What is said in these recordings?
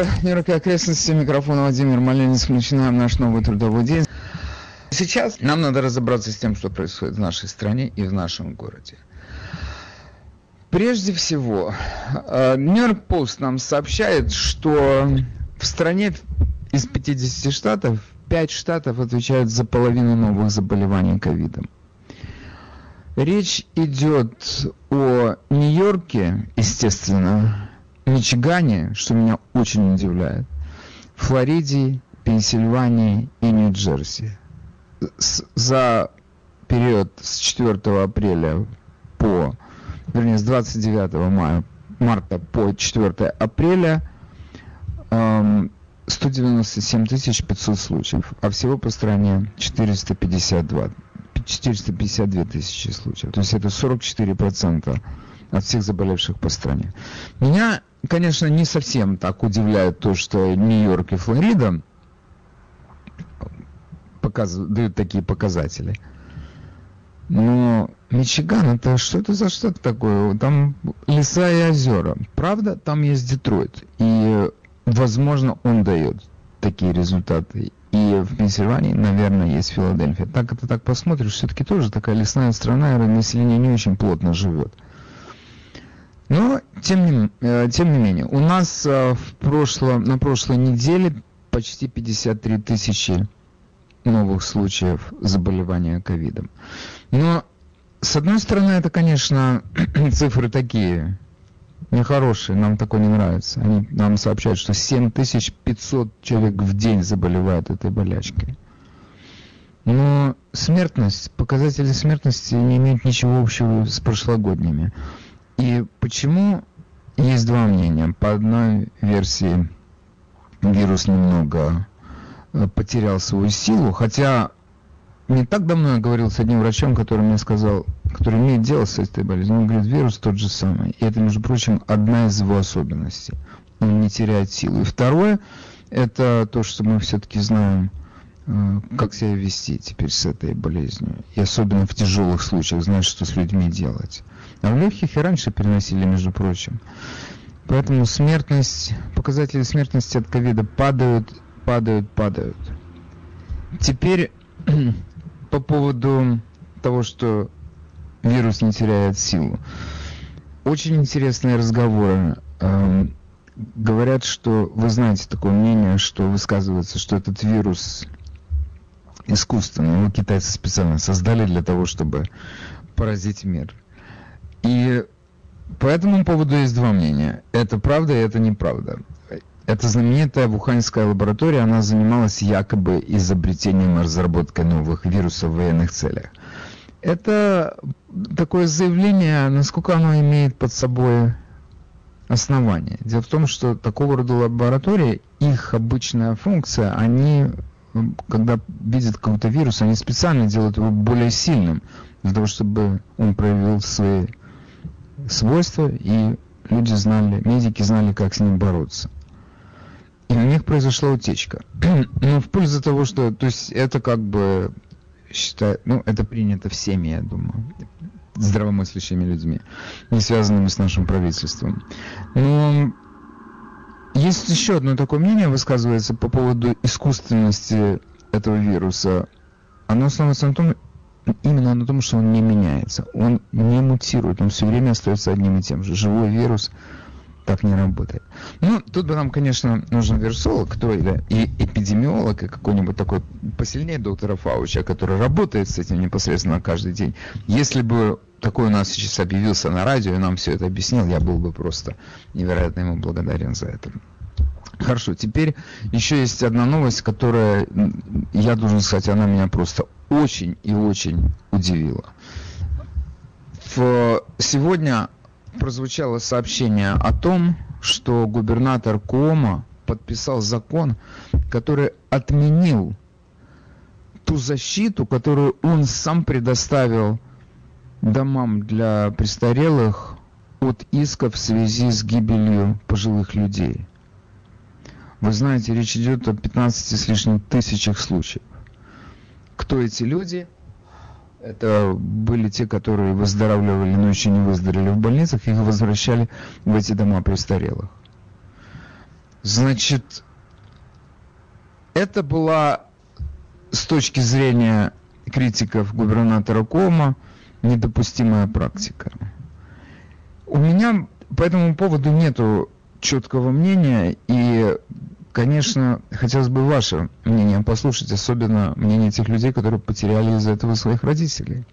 утро, Нью-Йорк и окрестности. Микрофон Владимир Маленец. Начинаем наш новый трудовой день. Сейчас нам надо разобраться с тем, что происходит в нашей стране и в нашем городе. Прежде всего, Нью-Йорк Пост нам сообщает, что в стране из 50 штатов 5 штатов отвечают за половину новых заболеваний ковидом. Речь идет о Нью-Йорке, естественно, Мичигане, что меня очень удивляет, Флориде, Пенсильвании и Нью-Джерси. За период с 4 апреля по, вернее, с 29 мая, марта по 4 апреля эм, 197 500 случаев, а всего по стране 452, 452 тысячи случаев. То есть это 44% от всех заболевших по стране. Меня, конечно, не совсем так удивляет то, что Нью-Йорк и Флорида показывают, дают такие показатели. Но Мичиган, это что это за штат такое? Там леса и озера. Правда, там есть Детройт. И, возможно, он дает такие результаты. И в Пенсильвании, наверное, есть Филадельфия. Так это так посмотришь, все-таки тоже такая лесная страна, и население не очень плотно живет. Но, тем не, э, тем не менее, у нас э, в прошлом, на прошлой неделе почти 53 тысячи новых случаев заболевания ковидом. Но, с одной стороны, это, конечно, цифры такие нехорошие, нам такое не нравится. Они нам сообщают, что 7500 человек в день заболевают этой болячкой. Но смертность, показатели смертности не имеют ничего общего с прошлогодними. И почему есть два мнения. По одной версии вирус немного э, потерял свою силу, хотя не так давно я говорил с одним врачом, который мне сказал, который имеет дело с этой болезнью, он говорит, вирус тот же самый. И это, между прочим, одна из его особенностей. Он не теряет силу. И второе, это то, что мы все-таки знаем, э, как себя вести теперь с этой болезнью. И особенно в тяжелых случаях, знать, что с людьми делать. А в легких и раньше переносили, между прочим. Поэтому смертность, показатели смертности от ковида падают, падают, падают. Теперь по поводу того, что вирус не теряет силу. Очень интересные разговоры. Эм, говорят, что вы знаете такое мнение, что высказывается, что этот вирус искусственный, его китайцы специально создали для того, чтобы поразить мир. И по этому поводу есть два мнения. Это правда и это неправда. Эта знаменитая вуханьская лаборатория, она занималась якобы изобретением и разработкой новых вирусов в военных целях. Это такое заявление, насколько оно имеет под собой основание. Дело в том, что такого рода лаборатории, их обычная функция, они, когда видят какой-то вирус, они специально делают его более сильным, для того, чтобы он проявил свои свойства, и люди знали, медики знали, как с ним бороться. И у них произошла утечка. Но в пользу того, что, то есть это как бы считаю, ну, это принято всеми, я думаю, здравомыслящими людьми, не связанными с нашим правительством. Но есть еще одно такое мнение, высказывается по поводу искусственности этого вируса. Оно основывается на том, именно на том, что он не меняется, он не мутирует, он все время остается одним и тем же. Живой вирус так не работает. Ну, тут бы нам, конечно, нужен вирусолог, кто или и эпидемиолог, и какой-нибудь такой посильнее доктора Фауча, который работает с этим непосредственно каждый день. Если бы такой у нас сейчас объявился на радио и нам все это объяснил, я был бы просто невероятно ему благодарен за это. Хорошо, теперь еще есть одна новость, которая, я должен сказать, она меня просто очень и очень удивила. В, сегодня прозвучало сообщение о том, что губернатор Куома подписал закон, который отменил ту защиту, которую он сам предоставил домам для престарелых от иска в связи с гибелью пожилых людей. Вы знаете, речь идет о 15 с лишним тысячах случаев. Кто эти люди? Это были те, которые выздоравливали, но еще не выздоровели в больницах, их возвращали в эти дома престарелых. Значит, это была с точки зрения критиков губернатора Кома недопустимая практика. У меня по этому поводу нету четкого мнения, и, конечно, хотелось бы ваше мнение послушать, особенно мнение тех людей, которые потеряли из-за этого своих родителей.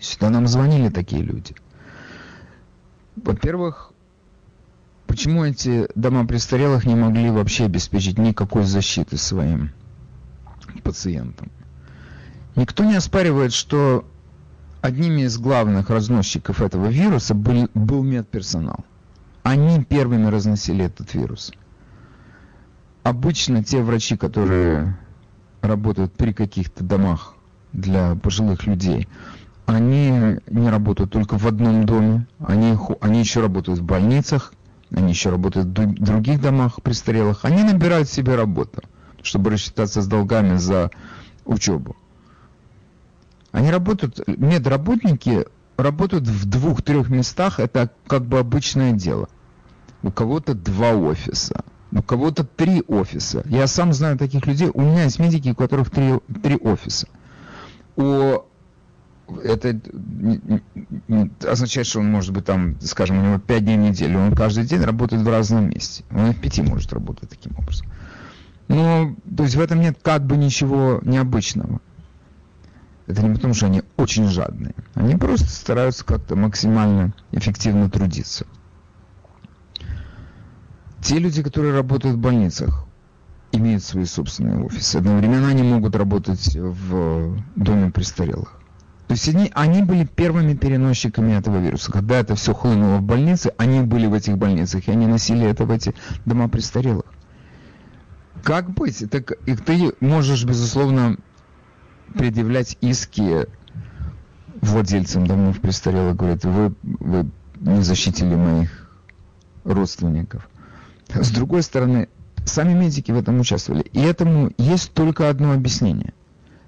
Сюда нам звонили такие люди. Во-первых, почему эти дома престарелых не могли вообще обеспечить никакой защиты своим пациентам? Никто не оспаривает, что одними из главных разносчиков этого вируса был, был медперсонал. Они первыми разносили этот вирус. Обычно те врачи, которые работают при каких-то домах для пожилых людей, они не работают только в одном доме, они, они еще работают в больницах, они еще работают в других домах престарелых, они набирают себе работу, чтобы рассчитаться с долгами за учебу. Они работают, медработники работают в двух-трех местах, это как бы обычное дело. У кого-то два офиса, у кого-то три офиса. Я сам знаю таких людей, у меня есть медики, у которых три, три офиса. У это означает, что он может быть там, скажем, у него 5 дней в неделю, он каждый день работает в разном месте. Он и в пяти может работать таким образом. Но, то есть в этом нет как бы ничего необычного. Это не потому, что они очень жадные. Они просто стараются как-то максимально эффективно трудиться. Те люди, которые работают в больницах, имеют свои собственные офисы. Одновременно они могут работать в доме престарелых. То есть они, они были первыми переносчиками этого вируса. Когда это все хлынуло в больницы, они были в этих больницах, и они носили это в эти дома престарелых. Как быть? Так, и ты можешь, безусловно, предъявлять иски владельцам домов престарелых. Говорят, вы, вы не защитили моих родственников. С другой стороны, сами медики в этом участвовали. И этому есть только одно объяснение –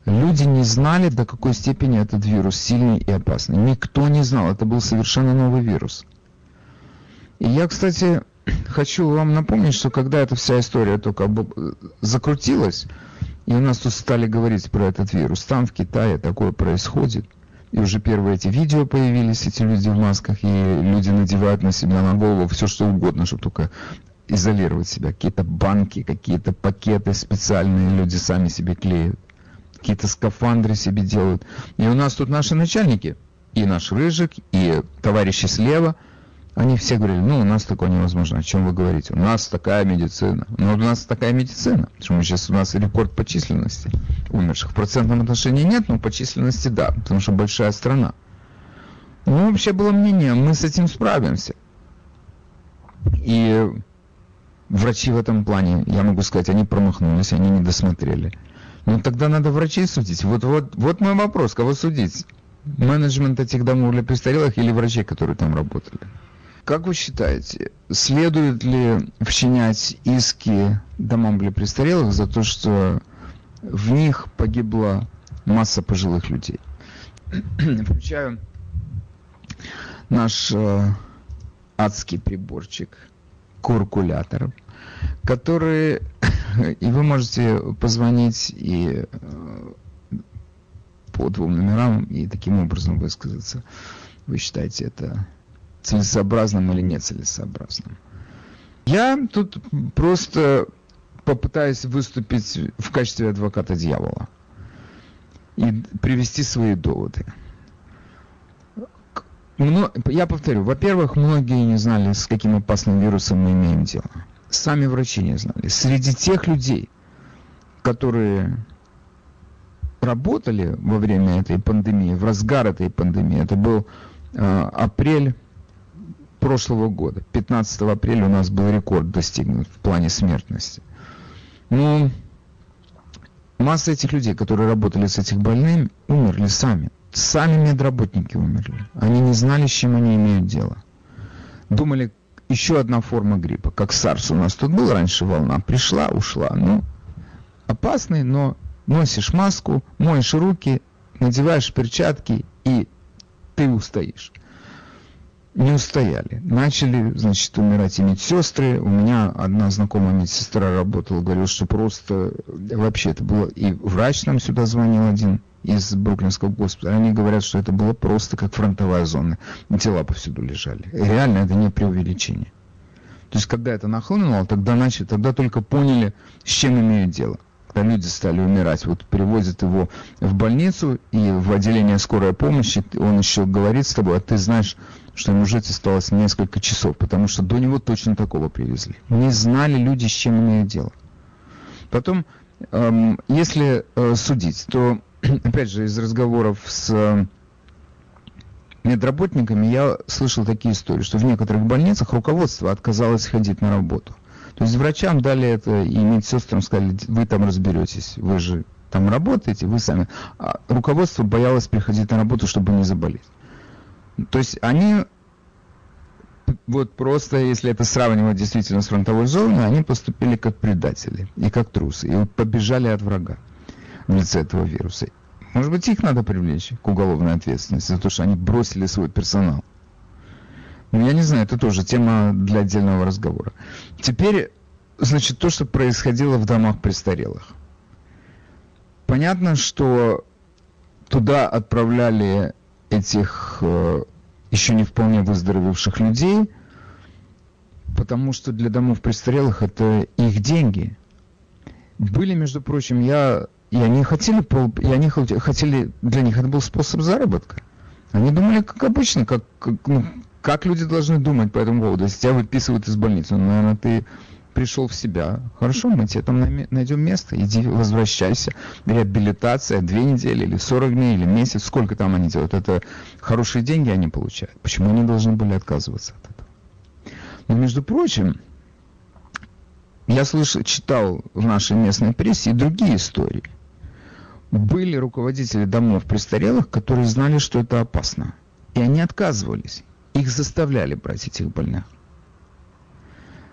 Люди не знали, до какой степени этот вирус сильный и опасный. Никто не знал, это был совершенно новый вирус. И я, кстати, хочу вам напомнить, что когда эта вся история только закрутилась, и у нас тут стали говорить про этот вирус, там в Китае такое происходит, и уже первые эти видео появились, эти люди в масках, и люди надевают на себя на голову все что угодно, чтобы только изолировать себя. Какие-то банки, какие-то пакеты специальные люди сами себе клеят какие-то скафандры себе делают. И у нас тут наши начальники, и наш Рыжик, и товарищи слева, они все говорили, ну, у нас такое невозможно, о чем вы говорите? У нас такая медицина. Ну, у нас такая медицина. Почему сейчас у нас рекорд по численности умерших. В процентном отношении нет, но по численности да, потому что большая страна. Ну, вообще было мнение, мы с этим справимся. И врачи в этом плане, я могу сказать, они промахнулись, они не досмотрели. Ну тогда надо врачей судить. Вот, вот, вот мой вопрос, кого судить? Менеджмент этих домов для престарелых или врачей, которые там работали? Как вы считаете, следует ли вчинять иски домам для престарелых за то, что в них погибла масса пожилых людей? Включаю наш э, адский приборчик, куркулятор – которые... И вы можете позвонить и э, по двум номерам и таким образом высказаться. Вы считаете это целесообразным или нецелесообразным? Я тут просто попытаюсь выступить в качестве адвоката дьявола и привести свои доводы. Я повторю, во-первых, многие не знали, с каким опасным вирусом мы имеем дело сами врачи не знали. Среди тех людей, которые работали во время этой пандемии, в разгар этой пандемии, это был э, апрель прошлого года. 15 апреля у нас был рекорд достигнут в плане смертности. Но масса этих людей, которые работали с этих больными, умерли сами. Сами медработники умерли. Они не знали, с чем они имеют дело. Думали, еще одна форма гриппа, как SARS у нас тут был раньше волна, пришла, ушла. Ну, опасный, но носишь маску, моешь руки, надеваешь перчатки и ты устоишь. не устояли. Начали, значит, умирать и медсестры. У меня одна знакомая медсестра работала, говорила, что просто вообще это было... И врач нам сюда звонил один из Бруклинского госпиталя. Они говорят, что это было просто как фронтовая зона. Тела повсюду лежали. И реально это не преувеличение. То есть, когда это нахлынуло, тогда начали, тогда только поняли, с чем имеют дело когда люди стали умирать. Вот привозят его в больницу и в отделение скорой помощи, он еще говорит с тобой, а ты знаешь, что ему жить осталось несколько часов, потому что до него точно такого привезли. Не знали люди, с чем имеют дело. Потом, эм, если э, судить, то, опять же, из разговоров с э, медработниками я слышал такие истории, что в некоторых больницах руководство отказалось ходить на работу – то есть врачам дали это, и медсестрам сказали, вы там разберетесь, вы же там работаете, вы сами. А руководство боялось приходить на работу, чтобы не заболеть. То есть они вот просто, если это сравнивать действительно с фронтовой зоной, они поступили как предатели и как трусы, и побежали от врага в лице этого вируса. Может быть, их надо привлечь к уголовной ответственности за то, что они бросили свой персонал. Ну, я не знаю, это тоже тема для отдельного разговора. Теперь, значит, то, что происходило в домах престарелых. Понятно, что туда отправляли этих э, еще не вполне выздоровевших людей, потому что для домов престарелых это их деньги. Были, между прочим, я, и они хотели, и они хотели, для них это был способ заработка. Они думали, как обычно, как, как ну, как люди должны думать по этому поводу? Если тебя выписывают из больницы, ну, наверное, ты пришел в себя. Хорошо, мы тебе там найдем место, иди, возвращайся. Реабилитация, две недели или 40 дней, или месяц, сколько там они делают. Это хорошие деньги они получают. Почему они должны были отказываться от этого? Но, между прочим, я слышал, читал в нашей местной прессе и другие истории. Были руководители домов престарелых, которые знали, что это опасно. И они отказывались. Их заставляли брать этих больных.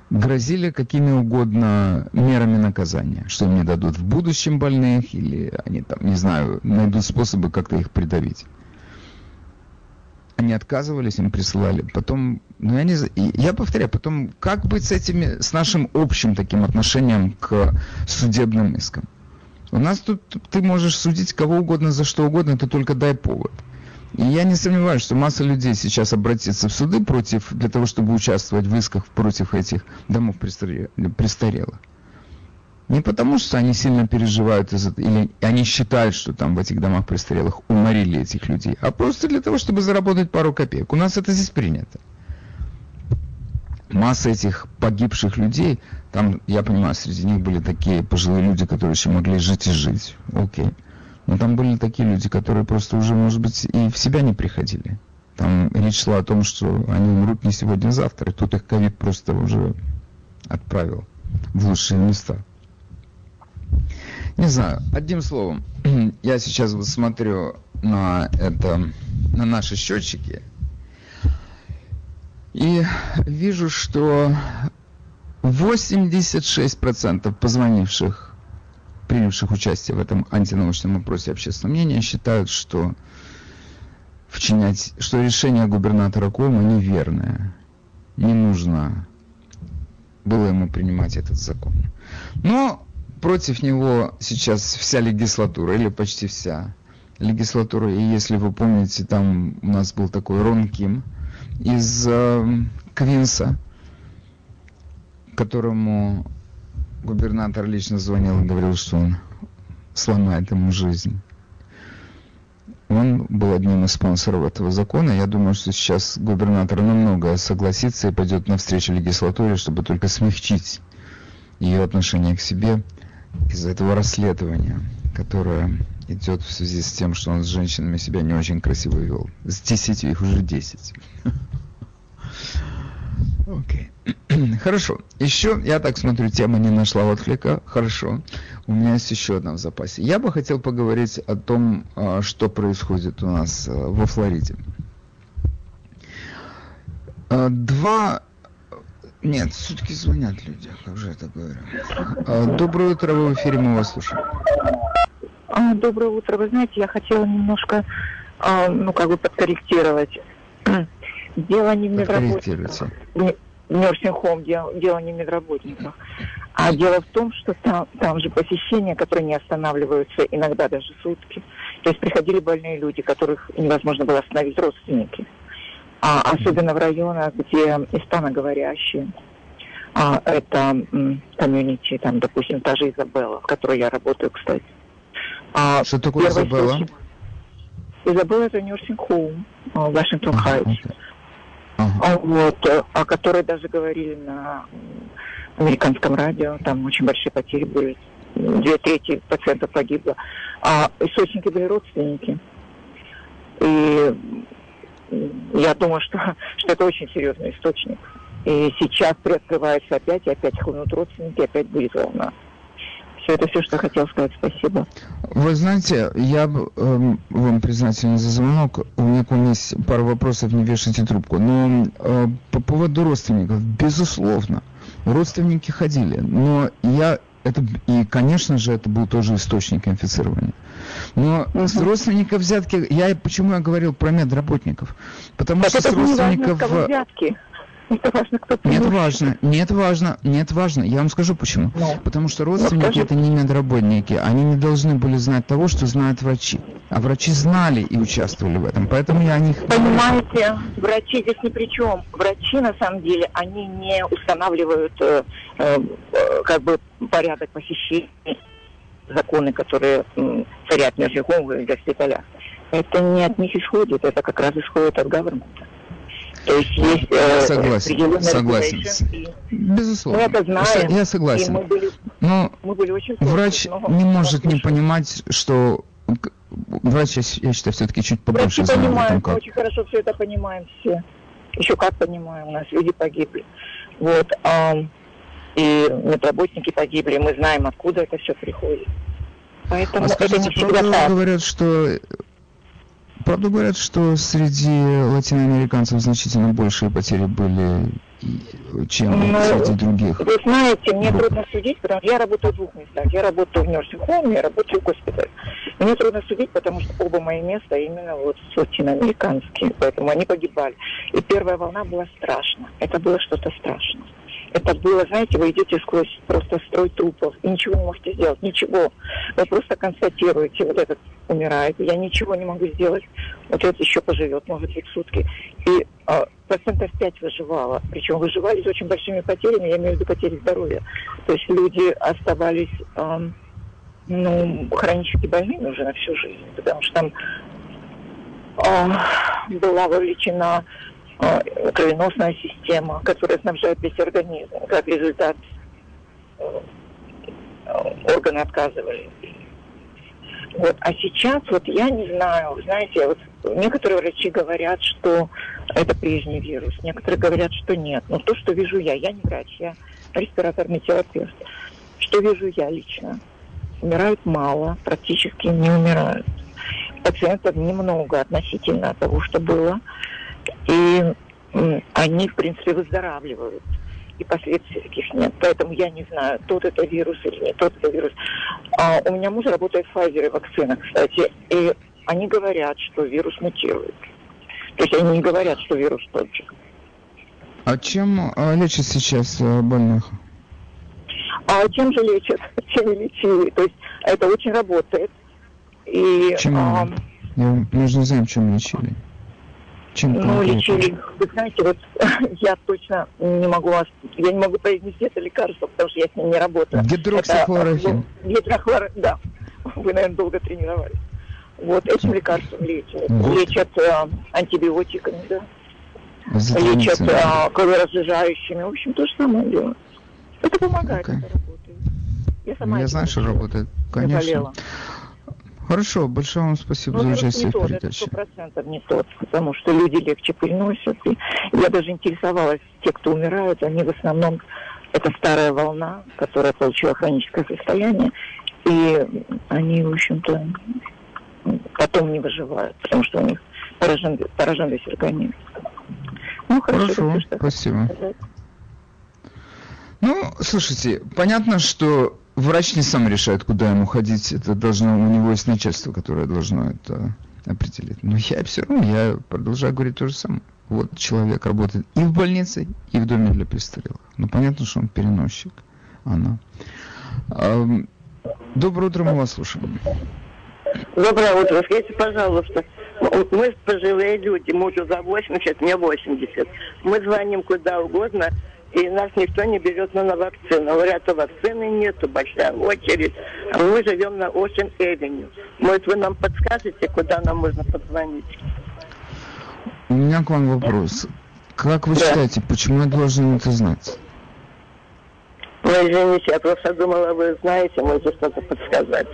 Грозили какими угодно мерами наказания, что им не дадут в будущем больных, или они там, не знаю, найдут способы как-то их придавить. Они отказывались, им присылали. Потом, ну я не я повторяю, потом, как быть с этими, с нашим общим таким отношением к судебным искам? У нас тут ты можешь судить кого угодно за что угодно, ты только дай повод. И я не сомневаюсь, что масса людей сейчас обратится в суды против, для того, чтобы участвовать в исках против этих домов престарелых. Не потому, что они сильно переживают из или они считают, что там в этих домах престарелых уморили этих людей, а просто для того, чтобы заработать пару копеек. У нас это здесь принято. Масса этих погибших людей, там, я понимаю, среди них были такие пожилые люди, которые еще могли жить и жить. Окей. Но там были такие люди, которые просто уже, может быть, и в себя не приходили. Там речь шла о том, что они умрут не сегодня, а завтра. И тут их ковид просто уже отправил в лучшие места. Не знаю, одним словом, я сейчас вот смотрю на это, на наши счетчики, и вижу, что 86% позвонивших принявших участие в этом антинаучном опросе общественного мнения, считают, что вчинять, что решение губернатора Кома неверное. Не нужно было ему принимать этот закон. Но против него сейчас вся легислатура, или почти вся легислатура. И если вы помните, там у нас был такой Рон Ким из э, Квинса, которому губернатор лично звонил и говорил, что он сломает ему жизнь. Он был одним из спонсоров этого закона. Я думаю, что сейчас губернатор намного согласится и пойдет навстречу легислатуре, чтобы только смягчить ее отношение к себе из-за этого расследования, которое идет в связи с тем, что он с женщинами себя не очень красиво вел. С десятью, их уже десять. Окей. Хорошо. Еще, я так смотрю, тема не нашла отклика. Хорошо. У меня есть еще одна в запасе. Я бы хотел поговорить о том, а, что происходит у нас а, во Флориде. А, два... Нет, все-таки звонят люди, как же это говорю. Доброе утро, вы в эфире, мы вас слушаем. Доброе утро. Вы знаете, я хотела немножко, ну, как бы подкорректировать Дело не в медработниках. Nursing home, дело, дело не в медработниках. А дело в том, что там, там же посещения, которые не останавливаются иногда даже сутки. То есть приходили больные люди, которых невозможно было остановить родственники. А особенно в районах, где испаноговорящие. А, это комьюнити, там, допустим, та же Изабелла, в которой я работаю, кстати. А, что такое Изабелла? Изабелла это nursing home в Вашингтон Хайтс. Uh-huh. Вот, э, о которой даже говорили на американском радио, там очень большие потери были, две трети пациентов погибло. А источники были родственники. И я думаю, что, что это очень серьезный источник. И сейчас приоткрывается опять, и опять хлынут родственники, опять будет волна. Все это все, что хотел сказать. Спасибо. Вы знаете, я э, вам признателен за звонок. У меня к вам есть пару вопросов, не вешайте трубку. Но э, по поводу родственников, безусловно, родственники ходили. Но я это, и, конечно же, это был тоже источник инфицирования. Но угу. с родственников взятки, я почему я говорил про медработников? Потому так что с родственников... Не взятки. Это важно, кто Нет, важно, нет, важно, нет, важно. Я вам скажу почему. Ну, Потому что родственники ну, это не медработники. Они не должны были знать того, что знают врачи. А врачи знали и участвовали в этом. Поэтому я о них... Понимаете, врачи здесь ни при чем. Врачи, на самом деле, они не устанавливают э, э, как бы порядок посещений, законы, которые э, царят в нефтеховых госпиталях. Это не от них исходит, это как раз исходит от гавермента. То есть есть э, согласен, согласен. И Безусловно. Мы это знаем. Я согласен. мы были, Но мы были очень врач не может не понимать, что врач, я считаю, все-таки чуть побольше Врачи знает понимаем, как. очень хорошо все это понимаем все. Еще как понимаем, у нас люди погибли. Вот. А, и медработники погибли, мы знаем, откуда это все приходит. Поэтому а скажите, правда говорят, что Правда говорят, что среди латиноамериканцев значительно большие потери были, чем ну, среди других. Вы знаете, мне групп. трудно судить, потому что я работаю в двух местах. Я работаю в Home, я работаю в госпитале. Мне трудно судить, потому что оба мои места именно вот латиноамериканские, поэтому они погибали. И первая волна была страшна. Это было что-то страшное. Это было, знаете, вы идете сквозь просто строй трупов и ничего не можете сделать, ничего. Вы просто констатируете, вот этот умирает, я ничего не могу сделать, вот этот еще поживет, может быть, сутки. И э, процентов 5 выживало, причем выживали с очень большими потерями, я имею в виду потери здоровья. То есть люди оставались, э, ну, хронически больными уже на всю жизнь, потому что там э, была вовлечена кровеносная система, которая снабжает весь организм. Как результат, э, органы отказывали. Вот. А сейчас, вот я не знаю, знаете, вот некоторые врачи говорят, что это прежний вирус, некоторые говорят, что нет. Но то, что вижу я, я не врач, я респираторный терапевт. Что вижу я лично? Умирают мало, практически не умирают. Пациентов немного относительно того, что было и они, в принципе, выздоравливают. И последствий таких нет. Поэтому я не знаю, тот это вирус или не тот это вирус. А у меня муж работает в Pfizer вакцина, кстати. И они говорят, что вирус мутирует. То есть они не говорят, что вирус тот же. А чем а, лечат сейчас а, больных? А чем же лечат? Чем и лечили. То есть это очень работает. И, чем? А, Я, мы же не знаем, чем лечили. Чем ну, лечили. Вы знаете, вот я точно не могу вас, я не могу произнести это лекарство, потому что я с ним не работаю. Гидроксихлорофин. Это, гидрохлор, да. Вы, наверное, долго тренировались. Вот этим лекарством лечат. Вот. Лечат э, антибиотиками, да. Лечат э, кроворазжижающими. В общем, то же самое делают. Это помогает, okay. это работает. Я сама Я знаю, что работает. Конечно. Заболела. Хорошо, большое вам спасибо Но за участие в передаче. Это процентов не тот, потому что люди легче переносят. И я даже интересовалась, те, кто умирают, они в основном, это старая волна, которая получила хроническое состояние, и они, в общем-то, потом не выживают, потому что у них поражен, поражен весь организм. Ну, хорошо, хорошо спасибо. Сказать. Ну, слушайте, понятно, что врач не сам решает, куда ему ходить. Это должно, у него есть начальство, которое должно это определить. Но я все равно, я продолжаю говорить то же самое. вот человек работает и в больнице, и в доме для престарелых. Ну, понятно, что он переносчик. Она. Доброе утро, мы вас слушаем. Доброе утро. Скажите, пожалуйста, мы пожилые люди, мужу за 80, мне 80. Мы звоним куда угодно, и нас никто не берет на вакцину. Говорят, что вакцины нету, большая очередь. А мы живем на Ocean Avenue. Может, вы нам подскажете, куда нам можно позвонить? У меня к вам вопрос. Как вы да. считаете, почему я должен это знать? Ну, извините, я просто думала, вы знаете, можете что-то подсказать.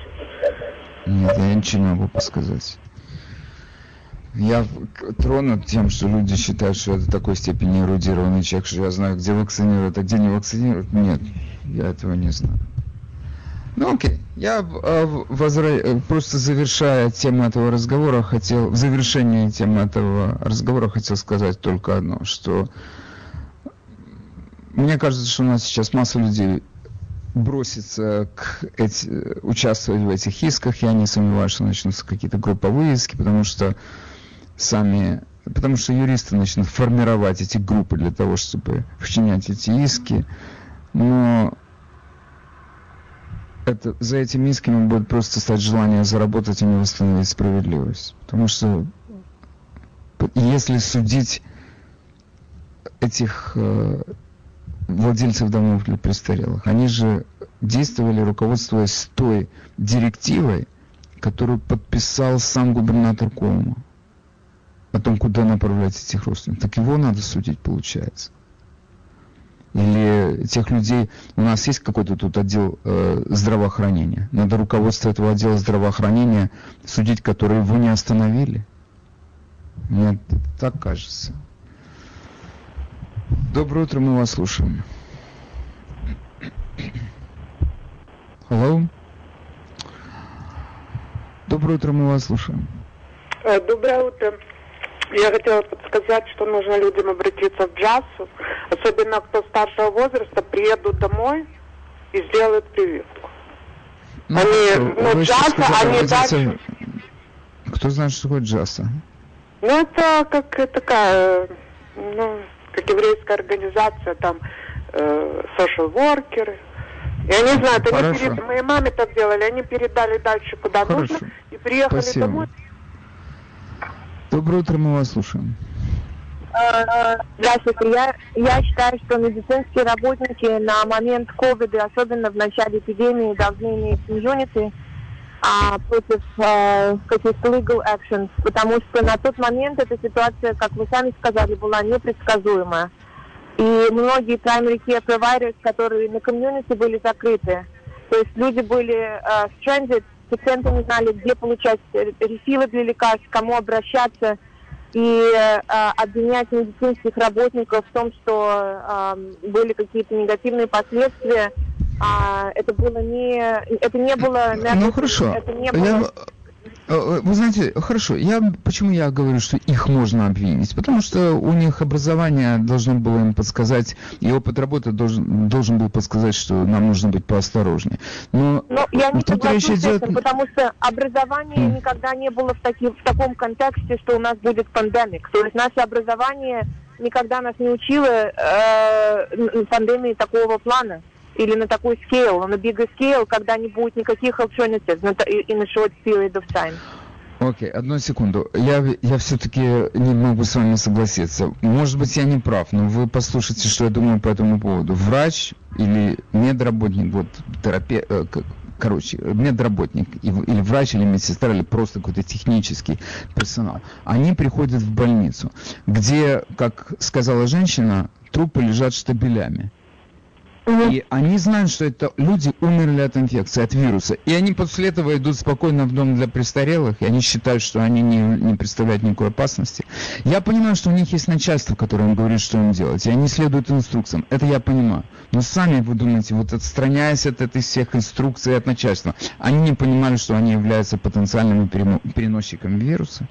Нет, я ничего не могу подсказать. Я тронут тем, что люди считают, что это такой степени эрудированный человек, что я знаю, где вакцинируют, а где не вакцинируют. Нет, я этого не знаю. Ну окей, я э, возра... Э, просто завершая тему этого разговора, хотел, в завершении темы этого разговора хотел сказать только одно, что мне кажется, что у нас сейчас масса людей бросится к эти, участвовать в этих исках. Я не сомневаюсь, что начнутся какие-то групповые иски, потому что сами, потому что юристы начнут формировать эти группы для того, чтобы вчинять эти иски. Но это, за этими исками будет просто стать желание заработать и не восстановить справедливость. Потому что если судить этих э, владельцев домов для престарелых, они же действовали, руководствуясь той директивой, которую подписал сам губернатор Коума о том, куда направлять этих родственников. Так его надо судить, получается. Или тех людей, у нас есть какой-то тут отдел э, здравоохранения. Надо руководство этого отдела здравоохранения судить, которые его не остановили. Мне так кажется. Доброе утро, мы вас слушаем. Hello? Доброе утро, мы вас слушаем. Э, доброе утро. Я хотела подсказать, что нужно людям обратиться в джаз, особенно кто старшего возраста, приедут домой и сделают прививку. Ну, они, ну, джаза, они дальше... Кто знает, что такое джаза? Ну, это как такая, ну, как еврейская организация, там, э, social worker. Я не знаю, это они перед... моей маме так делали, они передали дальше, куда Хорошо. нужно, и приехали Спасибо. домой. Доброе утро, мы вас слушаем. Здравствуйте. Я, я считаю, что медицинские работники на момент ковида, особенно в начале эпидемии, должны иметь иммунити а, против а, каких-то legal actions, потому что на тот момент эта ситуация, как вы сами сказали, была непредсказуемая. И многие primary care providers, которые на комьюнити были закрыты, то есть люди были uh, stranded пациенты не знали, где получать рефилы для лекарств, кому обращаться. И э, обвинять медицинских работников в том, что э, были какие-то негативные последствия, э, это было не, это не было... Ну хорошо. Это не было... Я Э, э, вы знаете, хорошо, я, почему я говорю, что их можно обвинить? Потому что у них образование должно было им подсказать, и опыт работы должен, должен был подсказать, что нам нужно быть поосторожнее. Но, Но я не с этим, идет... потому что образование mm. никогда не было в, таки, в таком контексте, что у нас будет пандемик. То есть наше образование никогда нас не учило э, пандемии такого плана или на такой scale, на bigger scale, когда не будет никаких alternatives in a short period of time. Окей, okay, одну секунду. Я, я все-таки не могу с вами согласиться. Может быть, я не прав, но вы послушайте, что я думаю по этому поводу. Врач или медработник, вот терапе, э, короче, медработник или врач, или медсестра, или просто какой-то технический персонал, они приходят в больницу, где, как сказала женщина, трупы лежат штабелями. И они знают, что это люди умерли от инфекции, от вируса. И они после этого идут спокойно в дом для престарелых, и они считают, что они не, не представляют никакой опасности. Я понимаю, что у них есть начальство, которое им говорит, что им делать, и они следуют инструкциям. Это я понимаю. Но сами вы думаете, вот отстраняясь от этой всех инструкций от начальства, они не понимали, что они являются потенциальными переносчиками вируса?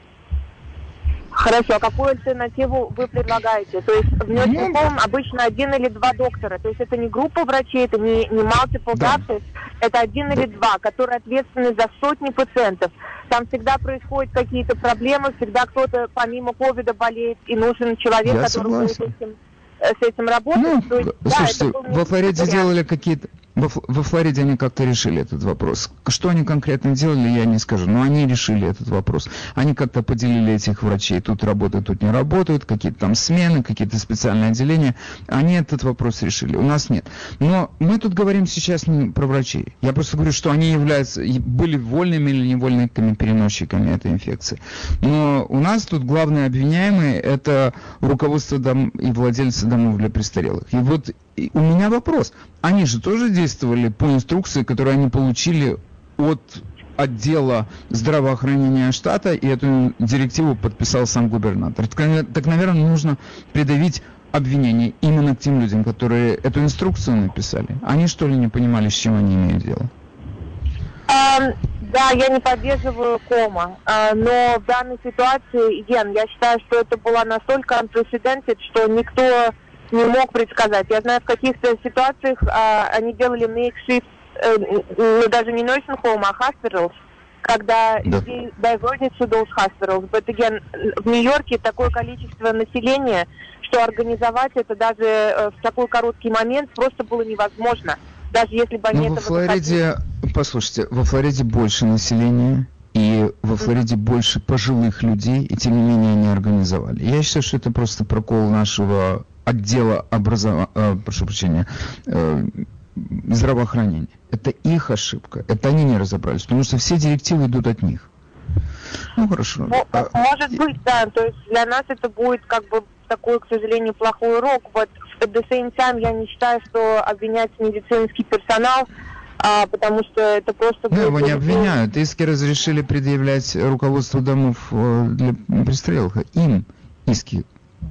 Хорошо, а какую альтернативу вы предлагаете? То есть в nursing home обычно один или два доктора. То есть это не группа врачей, это не, не multiple да. doctors. это один или два, которые ответственны за сотни пациентов. Там всегда происходят какие-то проблемы, всегда кто-то помимо ковида болеет, и нужен человек, Я который будет согласен. с этим, э, с этим работать. Ну, То есть, да, слушайте, был во Флориде вариант. делали какие-то... Во, во Флориде они как-то решили этот вопрос. Что они конкретно делали, я не скажу. Но они решили этот вопрос. Они как-то поделили этих врачей. Тут работают, тут не работают. Какие-то там смены, какие-то специальные отделения. Они этот вопрос решили. У нас нет. Но мы тут говорим сейчас не про врачей. Я просто говорю, что они являются, были вольными или невольными переносчиками этой инфекции. Но у нас тут главные обвиняемые это руководство дом и владельцы домов для престарелых. И вот и у меня вопрос. Они же тоже действовали по инструкции, которую они получили от отдела здравоохранения штата, и эту директиву подписал сам губернатор. Так, так, наверное, нужно придавить обвинение именно к тем людям, которые эту инструкцию написали. Они что ли не понимали, с чем они имеют дело? Ам, да, я не поддерживаю кома, а, но в данной ситуации, Ген, я считаю, что это было настолько unprecedented, что никто не мог предсказать. Я знаю, в каких-то ситуациях а, они делали makeshift, э, ну, даже не nursing home, а hospitals, когда Да. людей diverted to those hospitals. But again, в Нью-Йорке такое количество населения, что организовать это даже э, в такой короткий момент просто было невозможно. Даже если бы они во этого захотели. Флориде, послушайте, во Флориде больше населения, и во Флориде больше пожилых людей, и тем не менее они организовали. Я считаю, что это просто прокол нашего отдела образования, прошу прощения, э, здравоохранения. Это их ошибка. Это они не разобрались, потому что все директивы идут от них. Ну хорошо. Ну, А, может быть, да. То есть для нас это будет как бы такой, к сожалению, плохой урок. Вот at the same time я не считаю, что обвинять медицинский персонал, а, потому что это просто... Ну, его не обвиняют. Иски разрешили предъявлять руководству домов э, для престарелых. Им иски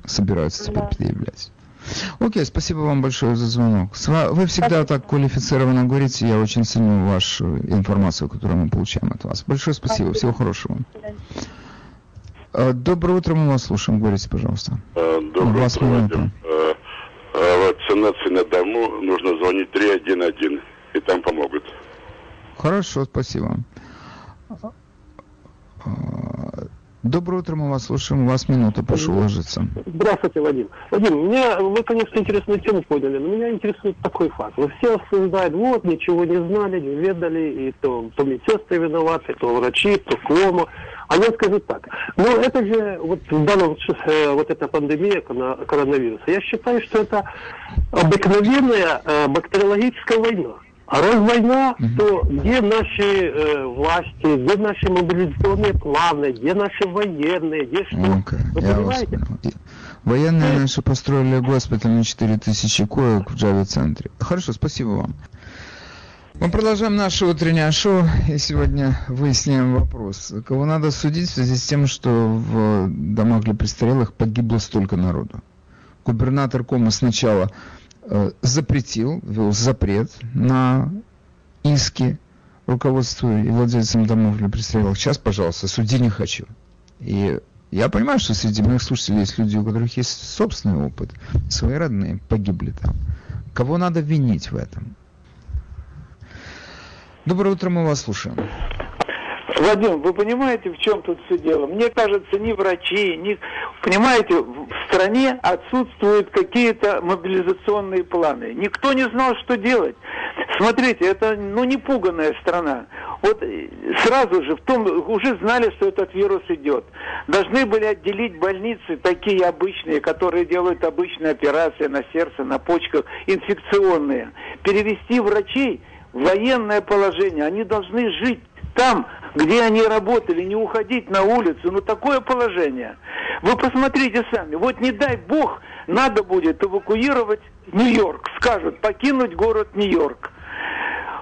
собираются теперь Да. предъявлять. Окей, спасибо вам большое за звонок. Вы всегда так квалифицированно говорите, я очень ценю вашу информацию, которую мы получаем от вас. Большое спасибо, всего хорошего. Э, Доброе утро, мы вас слушаем. Говорите, пожалуйста. Э, Доброе вас утро. Вадим. Э, э, Вакцинации на дому нужно звонить 311, и там помогут. Хорошо, спасибо. Доброе утро, мы вас слушаем. У вас минута, прошу ложиться. Здравствуйте, Вадим. Вадим, меня, вы, конечно, интересную тему подняли, но меня интересует такой факт. Вот все осуждают, вот, ничего не знали, не ведали, и то, то медсестры виноваты, то врачи, то кома. А я скажу так, ну это же, вот в данном, э, вот эта пандемия коронавируса, я считаю, что это обыкновенная э, бактериологическая война. А раз война, то где наши э, власти, где наши мобилизационные планы, где наши военные, где что? Окей, Вы я вас понимаете? И- Военные наши построили госпиталь на 4000 коек в Джави-центре. Хорошо, спасибо вам. Мы продолжаем наше утреннее шоу, и сегодня выясняем вопрос. Кого надо судить в связи с тем, что в домах для престарелых погибло столько народу? Губернатор Кома сначала э, запретил, ввел запрет на иски руководству и владельцам домов для престарелых. Сейчас, пожалуйста, суди не хочу. И я понимаю, что среди моих слушателей есть люди, у которых есть собственный опыт. Свои родные погибли там. Кого надо винить в этом? Доброе утро, мы вас слушаем. Вадим, вы понимаете, в чем тут все дело? Мне кажется, ни врачи, ни... Понимаете, в стране отсутствуют какие-то мобилизационные планы. Никто не знал, что делать. Смотрите, это, ну, не пуганная страна. Вот э, сразу же в том, уже знали, что этот вирус идет. Должны были отделить больницы, такие обычные, которые делают обычные операции на сердце, на почках, инфекционные. Перевести врачей военное положение. Они должны жить там, где они работали, не уходить на улицу. Ну, такое положение. Вы посмотрите сами. Вот не дай бог, надо будет эвакуировать Нью-Йорк. Скажут, покинуть город Нью-Йорк.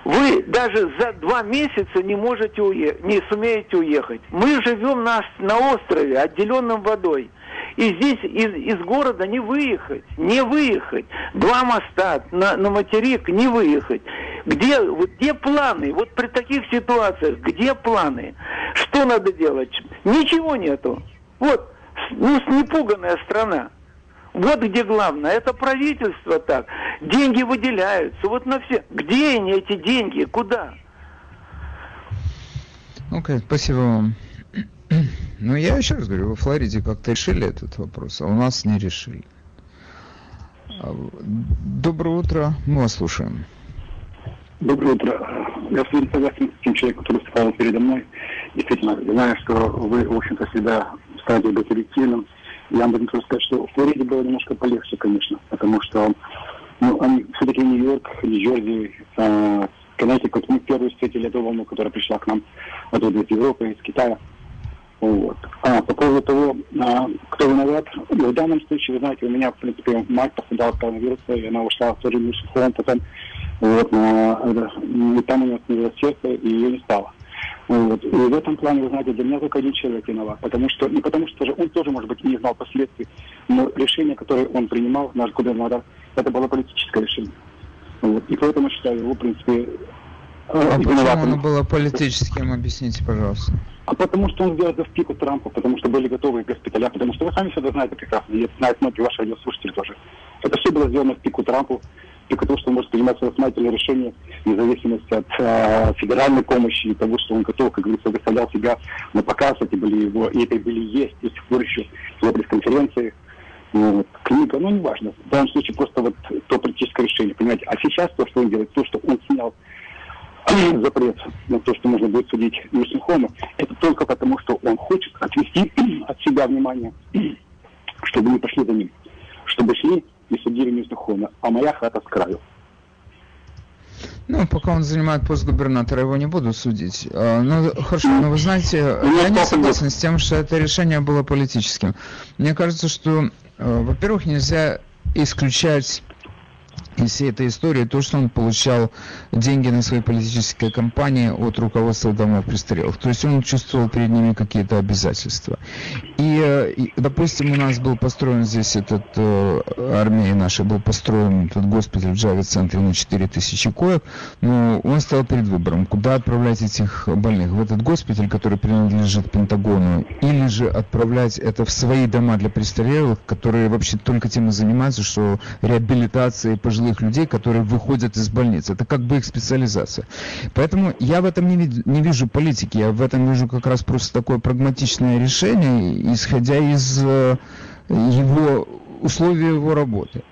Вы даже за два месяца не можете уехать, не сумеете уехать. Мы живем на, на острове, отделенном водой. И здесь из, из города не выехать, не выехать. Два моста на, на материк не выехать. Где, вот где планы? Вот при таких ситуациях, где планы? Что надо делать? Ничего нету. Вот, ну, непуганная страна. Вот где главное. Это правительство так. Деньги выделяются. Вот на все. Где они, эти деньги? Куда? Окей, okay, спасибо вам. Ну, я еще раз говорю, во Флориде как-то решили этот вопрос, а у нас не решили. А, доброе утро, мы вас слушаем. Доброе утро. Я абсолютно согласен с тем человеком, который выступал передо мной. Действительно, знаю, что вы, в общем-то, всегда станете быть объективным. Я могу сказать, что в Флориде было немножко полегче, конечно, потому что ну, они все-таки Нью-Йорк, Нью-Джерси, э, Коннектикут, мы первые встретили эту волну, которая пришла к нам оттуда из Европы, из Китая. Вот. А по поводу того, а, кто виноват, в данном случае, вы знаете, у меня, в принципе, мать пострадала от коронавируса, и она ушла в тоже миссию потом, вот, но, и там у нее снизилось сердце, и ее не стало. Вот. И в этом плане, вы знаете, для меня только один человек виноват. Потому что, не потому что же он тоже, может быть, не знал последствий, но решение, которое он принимал, наш губернатор, это было политическое решение. Вот. И поэтому считаю его, в принципе, а почему оно было политическим, объясните, пожалуйста. А потому что он сделал это в пику Трампа, потому что были готовы госпиталя, потому что вы сами все это знаете прекрасно, и это знают многие ваши радиослушатели тоже. Это все было сделано в пику Трампу, в пику того, что он может принимать самостоятельные решения, вне зависимости от э, федеральной помощи и того, что он готов, как говорится, выставлял себя на показ, эти были его, и это были есть до сих пор еще его пресс-конференции, ну, вот, книга, ну, неважно. В данном случае просто вот то политическое решение, понимаете. А сейчас то, что он делает, то, что он снял запрет на то, что можно будет судить Нюсенхома, это только потому, что он хочет отвести от себя внимание, чтобы не пошли за ним, чтобы шли и судили Нюсенхома, а моя хата с краю. Ну, пока он занимает пост губернатора, его не буду судить. А, ну, хорошо, но вы знаете, ну, я не согласен с тем, что это решение было политическим. Мне кажется, что, э, во-первых, нельзя исключать из всей этой истории то, что он получал деньги на свои политические кампании от руководства домов престарелых. То есть он чувствовал перед ними какие-то обязательства. И, э, допустим, у нас был построен здесь этот, э, армии нашей, был построен этот госпиталь в Джаве-центре на 4000 коек, но он стал перед выбором, куда отправлять этих больных. В этот госпиталь, который принадлежит Пентагону, или же отправлять это в свои дома для престарелых, которые вообще только тем и занимаются, что реабилитацией пожилых пожилых людей, которые выходят из больницы. Это как бы их специализация. Поэтому я в этом не, не вижу политики, я в этом вижу как раз просто такое прагматичное решение, исходя из э, его условий его работы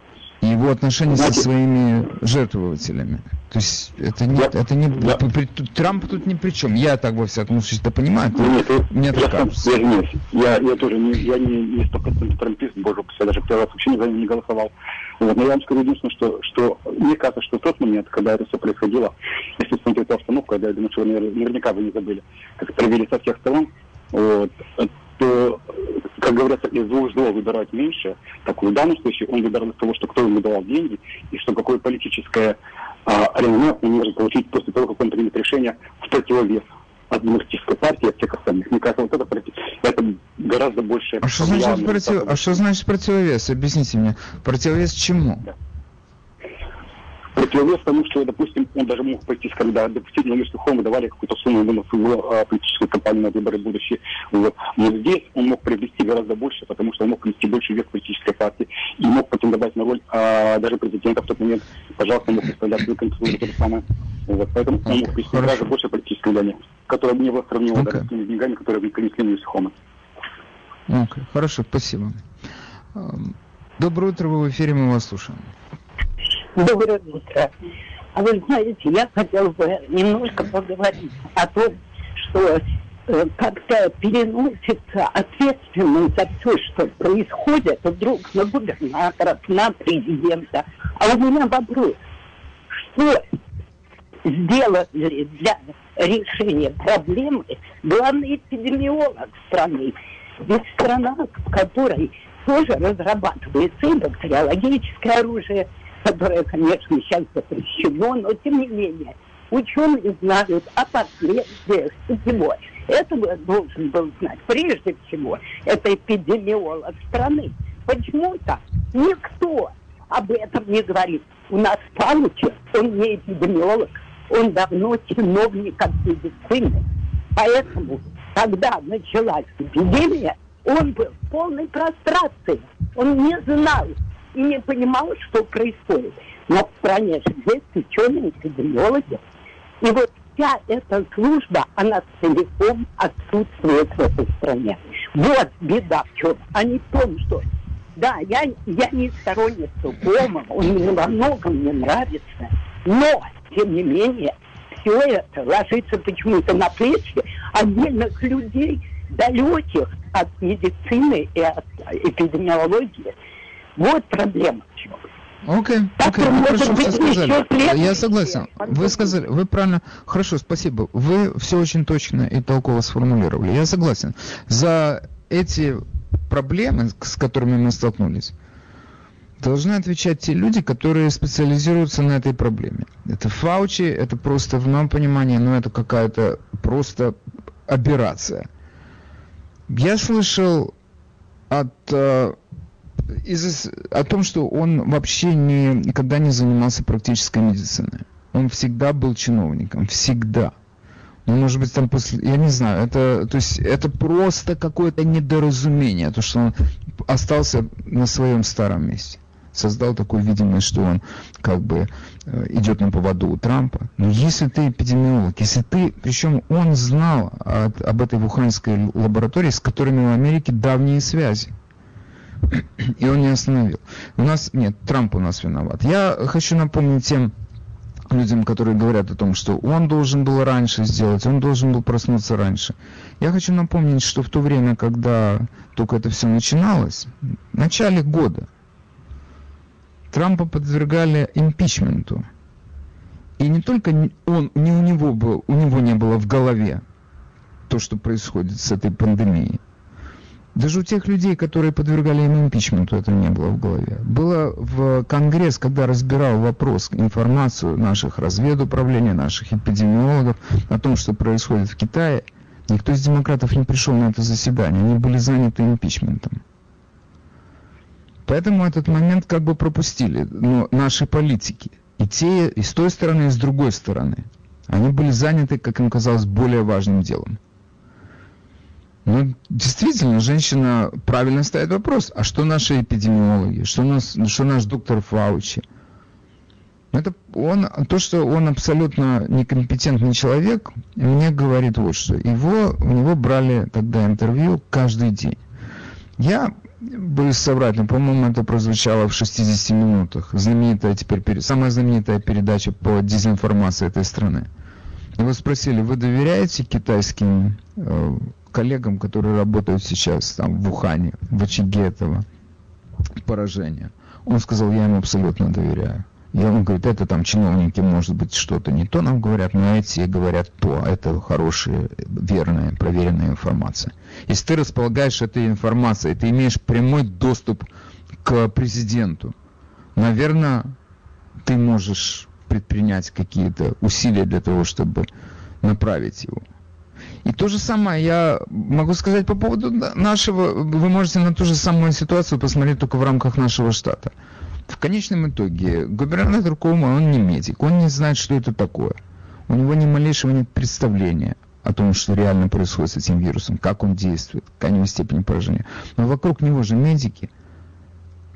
его отношения со своими жертвователями. То есть это не, это не я, при, Трамп тут ни при чем. Я так во всяком случае это понимаю. Нет, нет, мне так кажется. Я, нет, я, я тоже не, я не, не стопроцентный трампист, боже я даже первый раз вообще не за не голосовал. Вот, но я вам скажу единственное, что, что мне кажется, что в тот момент, когда это все происходило, если смотреть обстановку, я думаю, что вы наверняка вы не забыли, как провели со всех сторон, вот, то, как говорится, из двух зол выбирать меньше, так в данном случае он выбирал из того, что кто ему давал деньги, и что какое политическое а, реноме он может получить после того, как он примет решение в противовес от демократической партии, от всех остальных. Мне кажется, вот это, это гораздо больше... А что значит, против... а что значит противовес? Объясните мне. Противовес чему? Да противовес тому, что, допустим, он даже мог пойти, когда допустим, на Сухому давали какую-то сумму ему на свою а, политическую кампанию на выборы будущие. Вот. Но здесь он мог приобрести гораздо больше, потому что он мог принести больше вес политической партии и мог претендовать на роль а, даже президента в тот момент. Пожалуйста, мог представлять свою кандидатуру то же самое. Вот. Поэтому он мог принести гораздо больше политической влияния, которое бы не было сравнимо okay. даже с теми деньгами, которые принесли на Сухому. Okay. Хорошо, спасибо. Доброе утро, вы в эфире, мы вас слушаем. Доброе утро. А вы знаете, я хотела бы немножко поговорить о том, что э, как-то переносится ответственность за все, что происходит вдруг на губернаторов, на президента. А у меня вопрос, что сделали для решения проблемы главный эпидемиолог страны? Ведь страна, в которой тоже разрабатывается и бактериологическое оружие, которое, конечно, сейчас запрещено, но тем не менее ученые знают о последствиях всего. Этого должен был знать прежде всего это эпидемиолог страны. Почему-то никто об этом не говорит. У нас Палычев, он не эпидемиолог, он давно чиновник от медицины. Поэтому, когда началась эпидемия, он был в полной прострации. Он не знал, и не понимал, что происходит. Но в стране же есть ученые эпидемиологи. И вот вся эта служба, она целиком отсутствует в этой стране. Вот беда в чем, а не в том, что да, я, я не сторонница Кома, он мне во многом не нравится, но, тем не менее, все это ложится почему-то на плечи отдельных людей, далеких от медицины и от эпидемиологии. Вот проблема в чем. Окей, okay, окей, okay, хорошо, все сказали. Я согласен. Вы сказали, вы правильно, хорошо, спасибо. Вы все очень точно и толково сформулировали. Я согласен. За эти проблемы, с которыми мы столкнулись, должны отвечать те люди, которые специализируются на этой проблеме. Это Фаучи, это просто, в моем понимании, ну это какая-то просто операция. Я слышал от э, из, о том, что он вообще не, никогда не занимался практической медициной. Он всегда был чиновником, всегда. Ну, может быть, там после, я не знаю, это, то есть, это просто какое-то недоразумение, то, что он остался на своем старом месте. Создал такую видимость, что он как бы э, идет на поводу у Трампа. Но если ты эпидемиолог, если ты, причем он знал от, об этой вуханской лаборатории, с которыми в Америке давние связи. И он не остановил. У нас, нет, Трамп у нас виноват. Я хочу напомнить тем людям, которые говорят о том, что он должен был раньше сделать, он должен был проснуться раньше. Я хочу напомнить, что в то время, когда только это все начиналось, в начале года, Трампа подвергали импичменту. И не только он, не у него, был, у него не было в голове то, что происходит с этой пандемией. Даже у тех людей, которые подвергали им импичменту, это не было в голове. Было в Конгресс, когда разбирал вопрос, информацию наших разведуправления, наших эпидемиологов о том, что происходит в Китае, никто из демократов не пришел на это заседание. Они были заняты импичментом. Поэтому этот момент как бы пропустили. Но наши политики, и те, и с той стороны, и с другой стороны, они были заняты, как им казалось, более важным делом. Ну, действительно, женщина правильно ставит вопрос, а что наши эпидемиологи, что, нас, что наш доктор Фаучи? Это он, то, что он абсолютно некомпетентный человек, мне говорит вот что. Его, у него брали тогда интервью каждый день. Я боюсь соврать, но, по-моему, это прозвучало в 60 минутах. Знаменитая теперь, самая знаменитая передача по дезинформации этой страны. Его спросили, вы доверяете китайским э, коллегам, которые работают сейчас там в Ухане, в очаге этого поражения. Он сказал, я им абсолютно доверяю. И он говорит, это там чиновники, может быть, что-то не то нам говорят, но эти говорят то. Это хорошая, верная, проверенная информация. Если ты располагаешь этой информацией, ты имеешь прямой доступ к президенту, наверное, ты можешь предпринять какие-то усилия для того, чтобы направить его. И то же самое я могу сказать по поводу нашего, вы можете на ту же самую ситуацию посмотреть только в рамках нашего штата. В конечном итоге губернатор Кома, он не медик, он не знает, что это такое. У него ни малейшего нет представления о том, что реально происходит с этим вирусом, как он действует, какая степень поражения. Но вокруг него же медики.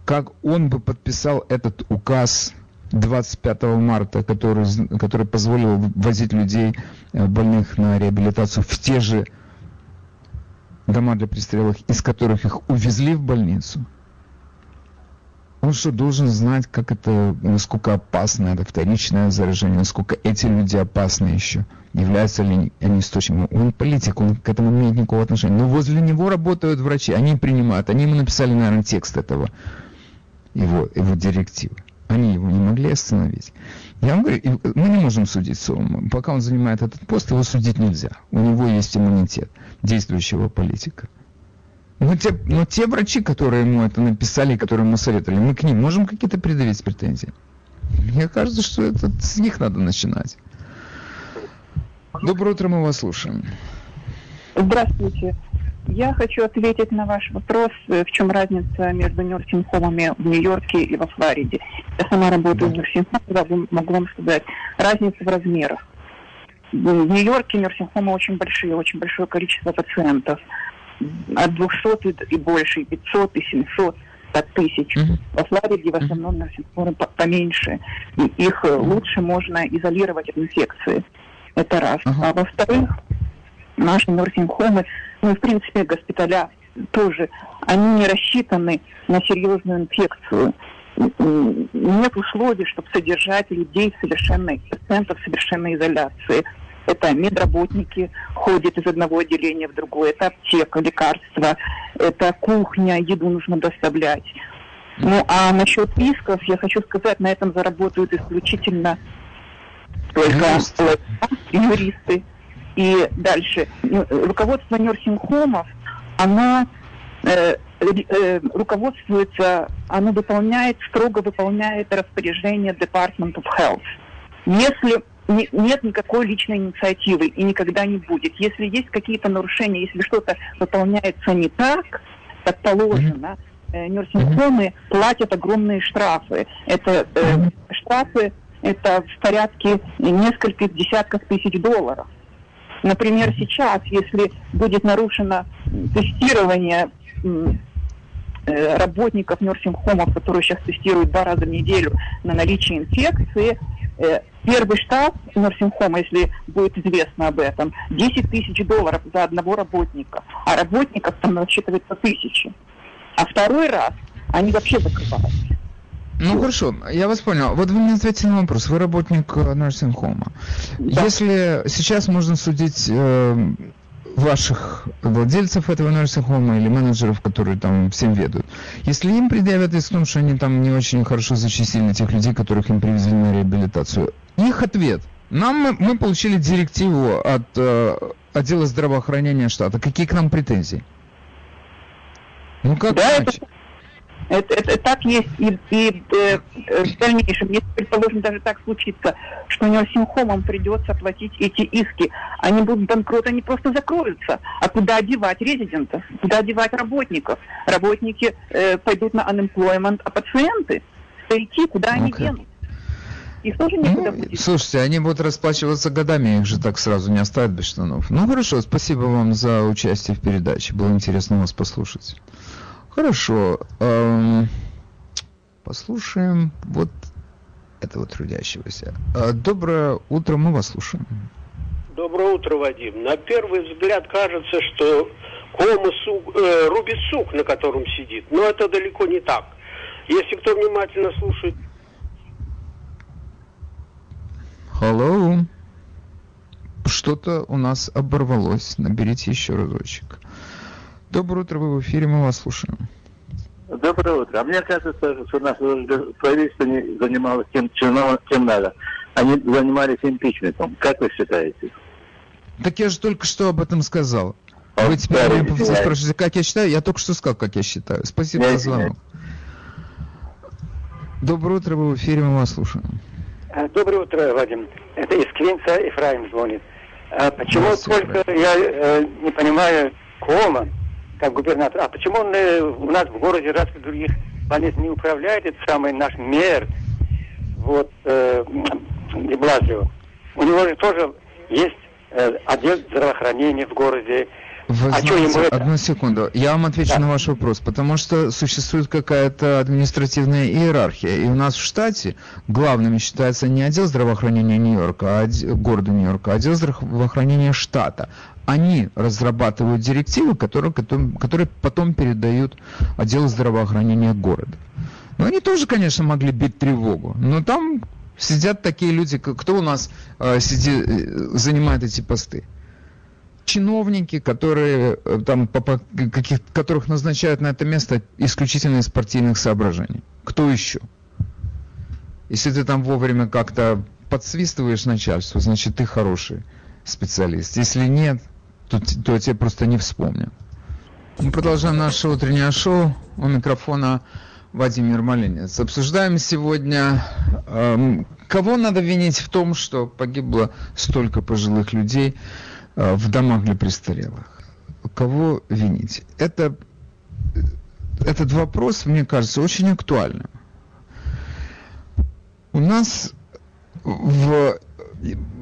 Как он бы подписал этот указ 25 марта, который, который позволил возить людей э, больных на реабилитацию в те же дома для престарелых, из которых их увезли в больницу. Он что, должен знать, как это, насколько опасно это вторичное заражение, насколько эти люди опасны еще, являются ли они источником. Он политик, он к этому имеет никакого отношения. Но возле него работают врачи, они принимают, они ему написали, наверное, текст этого, его, его директивы. Они его не могли остановить. Я вам говорю, мы не можем судить Соломона. Пока он занимает этот пост, его судить нельзя. У него есть иммунитет действующего политика. Но те, но те врачи, которые ему это написали, которые ему советовали, мы к ним можем какие-то предъявить претензии? Мне кажется, что это с них надо начинать. Доброе утро, мы вас слушаем. Здравствуйте. Я хочу ответить на ваш вопрос, э, в чем разница между нюрсинхомами в Нью-Йорке и во Флориде. Я сама работаю в нюрсинхоме, могу вам сказать. Разница в размерах. В Нью-Йорке нюрсинхомы очень большие, очень большое количество пациентов. От 200 и больше, и 500, и 700. 100 тысяч. Mm-hmm. Во Флориде в основном нерсинг-хомы поменьше. И их лучше можно изолировать от инфекции. Это раз. Uh-huh. А во-вторых, наши нерсинг-хомы, ну, в принципе, госпиталя тоже, они не рассчитаны на серьезную инфекцию. Нет условий, чтобы содержать людей в совершенной, пациентов в совершенной изоляции. Это медработники ходят из одного отделения в другое, это аптека, лекарства, это кухня, еду нужно доставлять. Ну, а насчет рисков, я хочу сказать, на этом заработают исключительно только юристы. И дальше. Ну, руководство нерсинг-хомов, оно э, э, руководствуется, оно выполняет, строго выполняет распоряжение Department of Health. Если не, нет никакой личной инициативы и никогда не будет. Если есть какие-то нарушения, если что-то выполняется не так, как положено, э, нерсинг-хомы mm-hmm. платят огромные штрафы. Это э, штрафы это в порядке нескольких десятков тысяч долларов. Например, сейчас, если будет нарушено тестирование э, работников нерсинг-хомов, которые сейчас тестируют два раза в неделю на наличие инфекции, э, первый штраф нерсинг-хома, если будет известно об этом, 10 тысяч долларов за одного работника, а работников там насчитывается тысячи. А второй раз они вообще закрываются. Ну хорошо, я вас понял. Вот вы мне ответите на вопрос. Вы работник nursing home. Да. Если сейчас можно судить э, ваших владельцев этого home или менеджеров, которые там всем ведут, если им предъявят иск том, что они там не очень хорошо зачистили тех людей, которых им привезли на реабилитацию, их ответ. Нам мы, мы получили директиву от э, отдела здравоохранения штата. Какие к нам претензии? Ну как да, иначе? Это это, это так есть и, и э, в дальнейшем. Если, предположим, даже так случится, что нерсинхомам придется платить эти иски, они будут банкроты, они просто закроются. А куда одевать резидентов? Куда одевать работников? Работники э, пойдут на unemployment, а пациенты, старики, куда они okay. денут? Их тоже некуда ну, будет. Слушайте, они будут расплачиваться годами, их же так сразу не оставят без штанов. Ну хорошо, спасибо вам за участие в передаче. Было интересно вас послушать. Хорошо. Эм, послушаем вот этого трудящегося. Э, доброе утро, мы вас слушаем. Доброе утро, Вадим. На первый взгляд кажется, что Кома сук, э, рубит сук, на котором сидит. Но это далеко не так. Если кто внимательно слушает... Hello. Что-то у нас оборвалось. Наберите еще разочек. Доброе утро, вы в эфире, мы вас слушаем. Доброе утро. А мне кажется, что наше правительство не занималось тем, чем надо. Они занимались импичментом. Как вы считаете? Так я же только что об этом сказал. Вы теперь меня спрашиваете, как я считаю? Я только что сказал, как я считаю. Спасибо за звонок. Доброе утро, вы в эфире, мы вас слушаем. А, доброе утро, Вадим. Это из Клинца Ефраим звонит. А почему только я э, не понимаю Кома как губернатор. А почему он э, у нас в городе, раз и других больниц не управляет, этот самый наш мэр, вот, э, Блазио. У него же тоже есть э, отдел здравоохранения в городе, вы а знаете, это... одну секунду, я вам отвечу да. на ваш вопрос, потому что существует какая-то административная иерархия, и у нас в штате главным считается не отдел здравоохранения Нью-Йорка, а отдел, города Нью-Йорка, а отдел здравоохранения штата. Они разрабатывают директивы, которые, которые потом передают отделу здравоохранения города. Но они тоже, конечно, могли бить тревогу, но там сидят такие люди, кто у нас э, сидит, э, занимает эти посты чиновники, которые э, там, по, каких, которых назначают на это место исключительно из партийных соображений. Кто еще? Если ты там вовремя как-то подсвистываешь начальству, значит ты хороший специалист. Если нет, то, то тебе просто не вспомнят. Мы продолжаем наше утреннее шоу. У микрофона Владимир Малинец. Обсуждаем сегодня, э, кого надо винить в том, что погибло столько пожилых людей. Э, в домах для престарелых. Кого винить? Это, этот вопрос, мне кажется, очень актуальным. У нас в,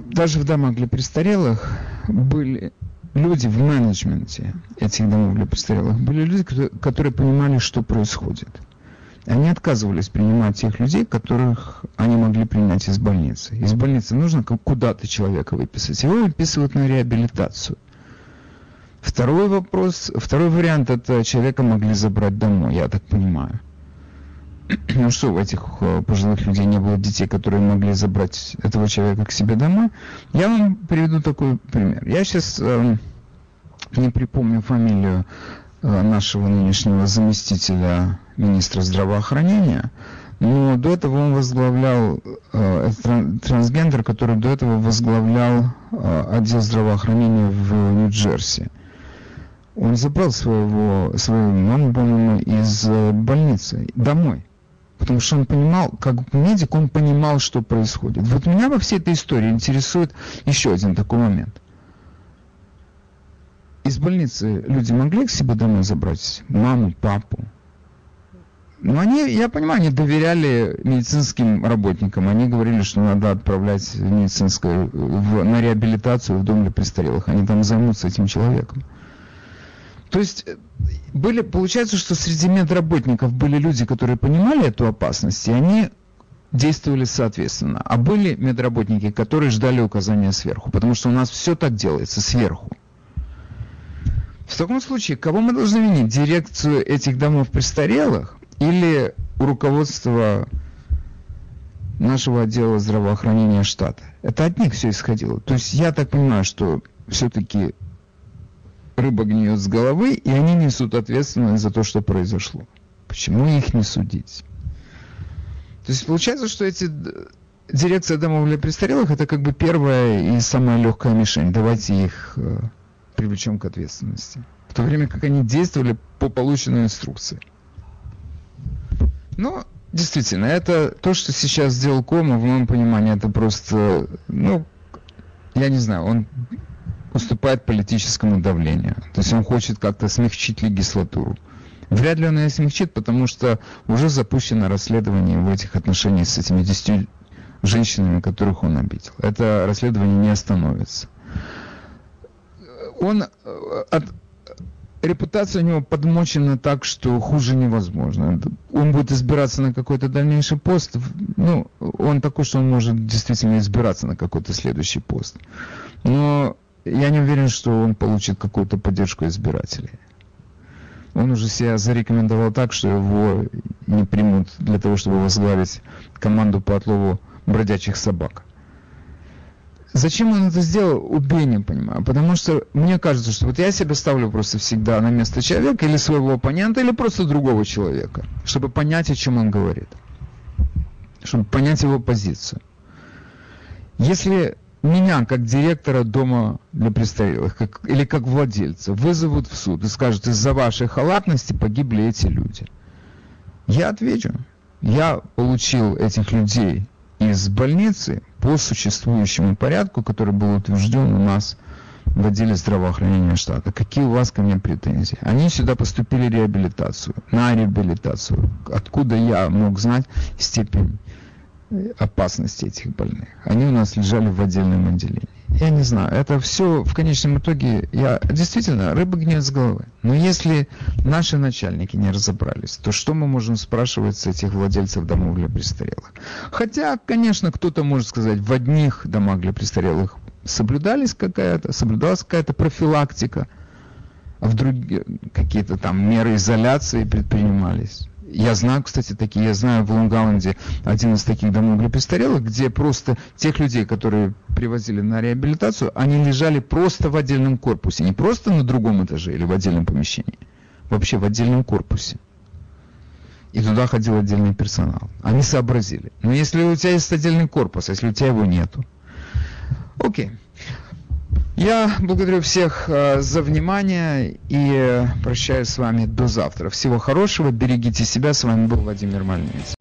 даже в домах для престарелых были люди в менеджменте этих домов для престарелых, были люди, которые понимали, что происходит. Они отказывались принимать тех людей, которых они могли принять из больницы. Из больницы нужно куда-то человека выписать. Его выписывают на реабилитацию. Второй вопрос, второй вариант, это человека могли забрать домой, я так понимаю. Ну что, у этих э, пожилых людей не было детей, которые могли забрать этого человека к себе домой. Я вам приведу такой пример. Я сейчас э, не припомню фамилию нашего нынешнего заместителя министра здравоохранения, но до этого он возглавлял, э, трансгендер, который до этого возглавлял э, отдел здравоохранения в Нью-Джерси он забрал своего, своего маму, по-моему, из э, больницы домой. Потому что он понимал, как медик, он понимал, что происходит. Вот меня во всей этой истории интересует еще один такой момент. Из больницы люди могли к себе домой забрать маму, папу? Но они, я понимаю, они доверяли медицинским работникам. Они говорили, что надо отправлять медицинское в, на реабилитацию в дом для престарелых. Они там займутся этим человеком. То есть э, были, получается, что среди медработников были люди, которые понимали эту опасность, и они действовали соответственно. А были медработники, которые ждали указания сверху, потому что у нас все так делается, сверху. В таком случае, кого мы должны винить? Дирекцию этих домов престарелых или руководство нашего отдела здравоохранения штата? Это от них все исходило. То есть я так понимаю, что все-таки рыба гниет с головы, и они несут ответственность за то, что произошло. Почему их не судить? То есть получается, что эти дирекция домов для престарелых это как бы первая и самая легкая мишень. Давайте их привлечем к ответственности. В то время как они действовали по полученной инструкции. Но действительно, это то, что сейчас сделал Кома, в моем понимании, это просто, ну, я не знаю, он уступает политическому давлению. То есть он хочет как-то смягчить легислатуру. Вряд ли он ее смягчит, потому что уже запущено расследование в этих отношениях с этими десятью женщинами, которых он обидел. Это расследование не остановится. Он э, от, репутация у него подмочена так, что хуже невозможно. Он будет избираться на какой-то дальнейший пост. Ну, он такой, что он может действительно избираться на какой-то следующий пост. Но я не уверен, что он получит какую-то поддержку избирателей. Он уже себя зарекомендовал так, что его не примут для того, чтобы возглавить команду по отлову бродячих собак. Зачем он это сделал, убей не понимаю. Потому что мне кажется, что вот я себя ставлю просто всегда на место человека или своего оппонента, или просто другого человека, чтобы понять, о чем он говорит. Чтобы понять его позицию. Если меня, как директора дома для престарелых, как, или как владельца, вызовут в суд и скажут, из-за вашей халатности погибли эти люди. Я отвечу. Я получил этих людей из больницы по существующему порядку, который был утвержден у нас в отделе здравоохранения штата. Какие у вас ко мне претензии? Они сюда поступили реабилитацию, на реабилитацию. Откуда я мог знать степень опасности этих больных. Они у нас лежали в отдельном отделении. Я не знаю, это все в конечном итоге, я действительно, рыба гнет с головы. Но если наши начальники не разобрались, то что мы можем спрашивать с этих владельцев домов для престарелых? Хотя, конечно, кто-то может сказать, в одних домах для престарелых соблюдались какая-то, соблюдалась какая-то профилактика, а в других какие-то там меры изоляции предпринимались. Я знаю, кстати, такие, я знаю в Лонг-Айленде один из таких домов для престарелых, где просто тех людей, которые привозили на реабилитацию, они лежали просто в отдельном корпусе, не просто на другом этаже или в отдельном помещении, вообще в отдельном корпусе. И туда ходил отдельный персонал. Они сообразили. Но если у тебя есть отдельный корпус, а если у тебя его нету. Окей. Я благодарю всех э, за внимание и э, прощаюсь с вами до завтра. Всего хорошего, берегите себя. С вами был Владимир Мальнец.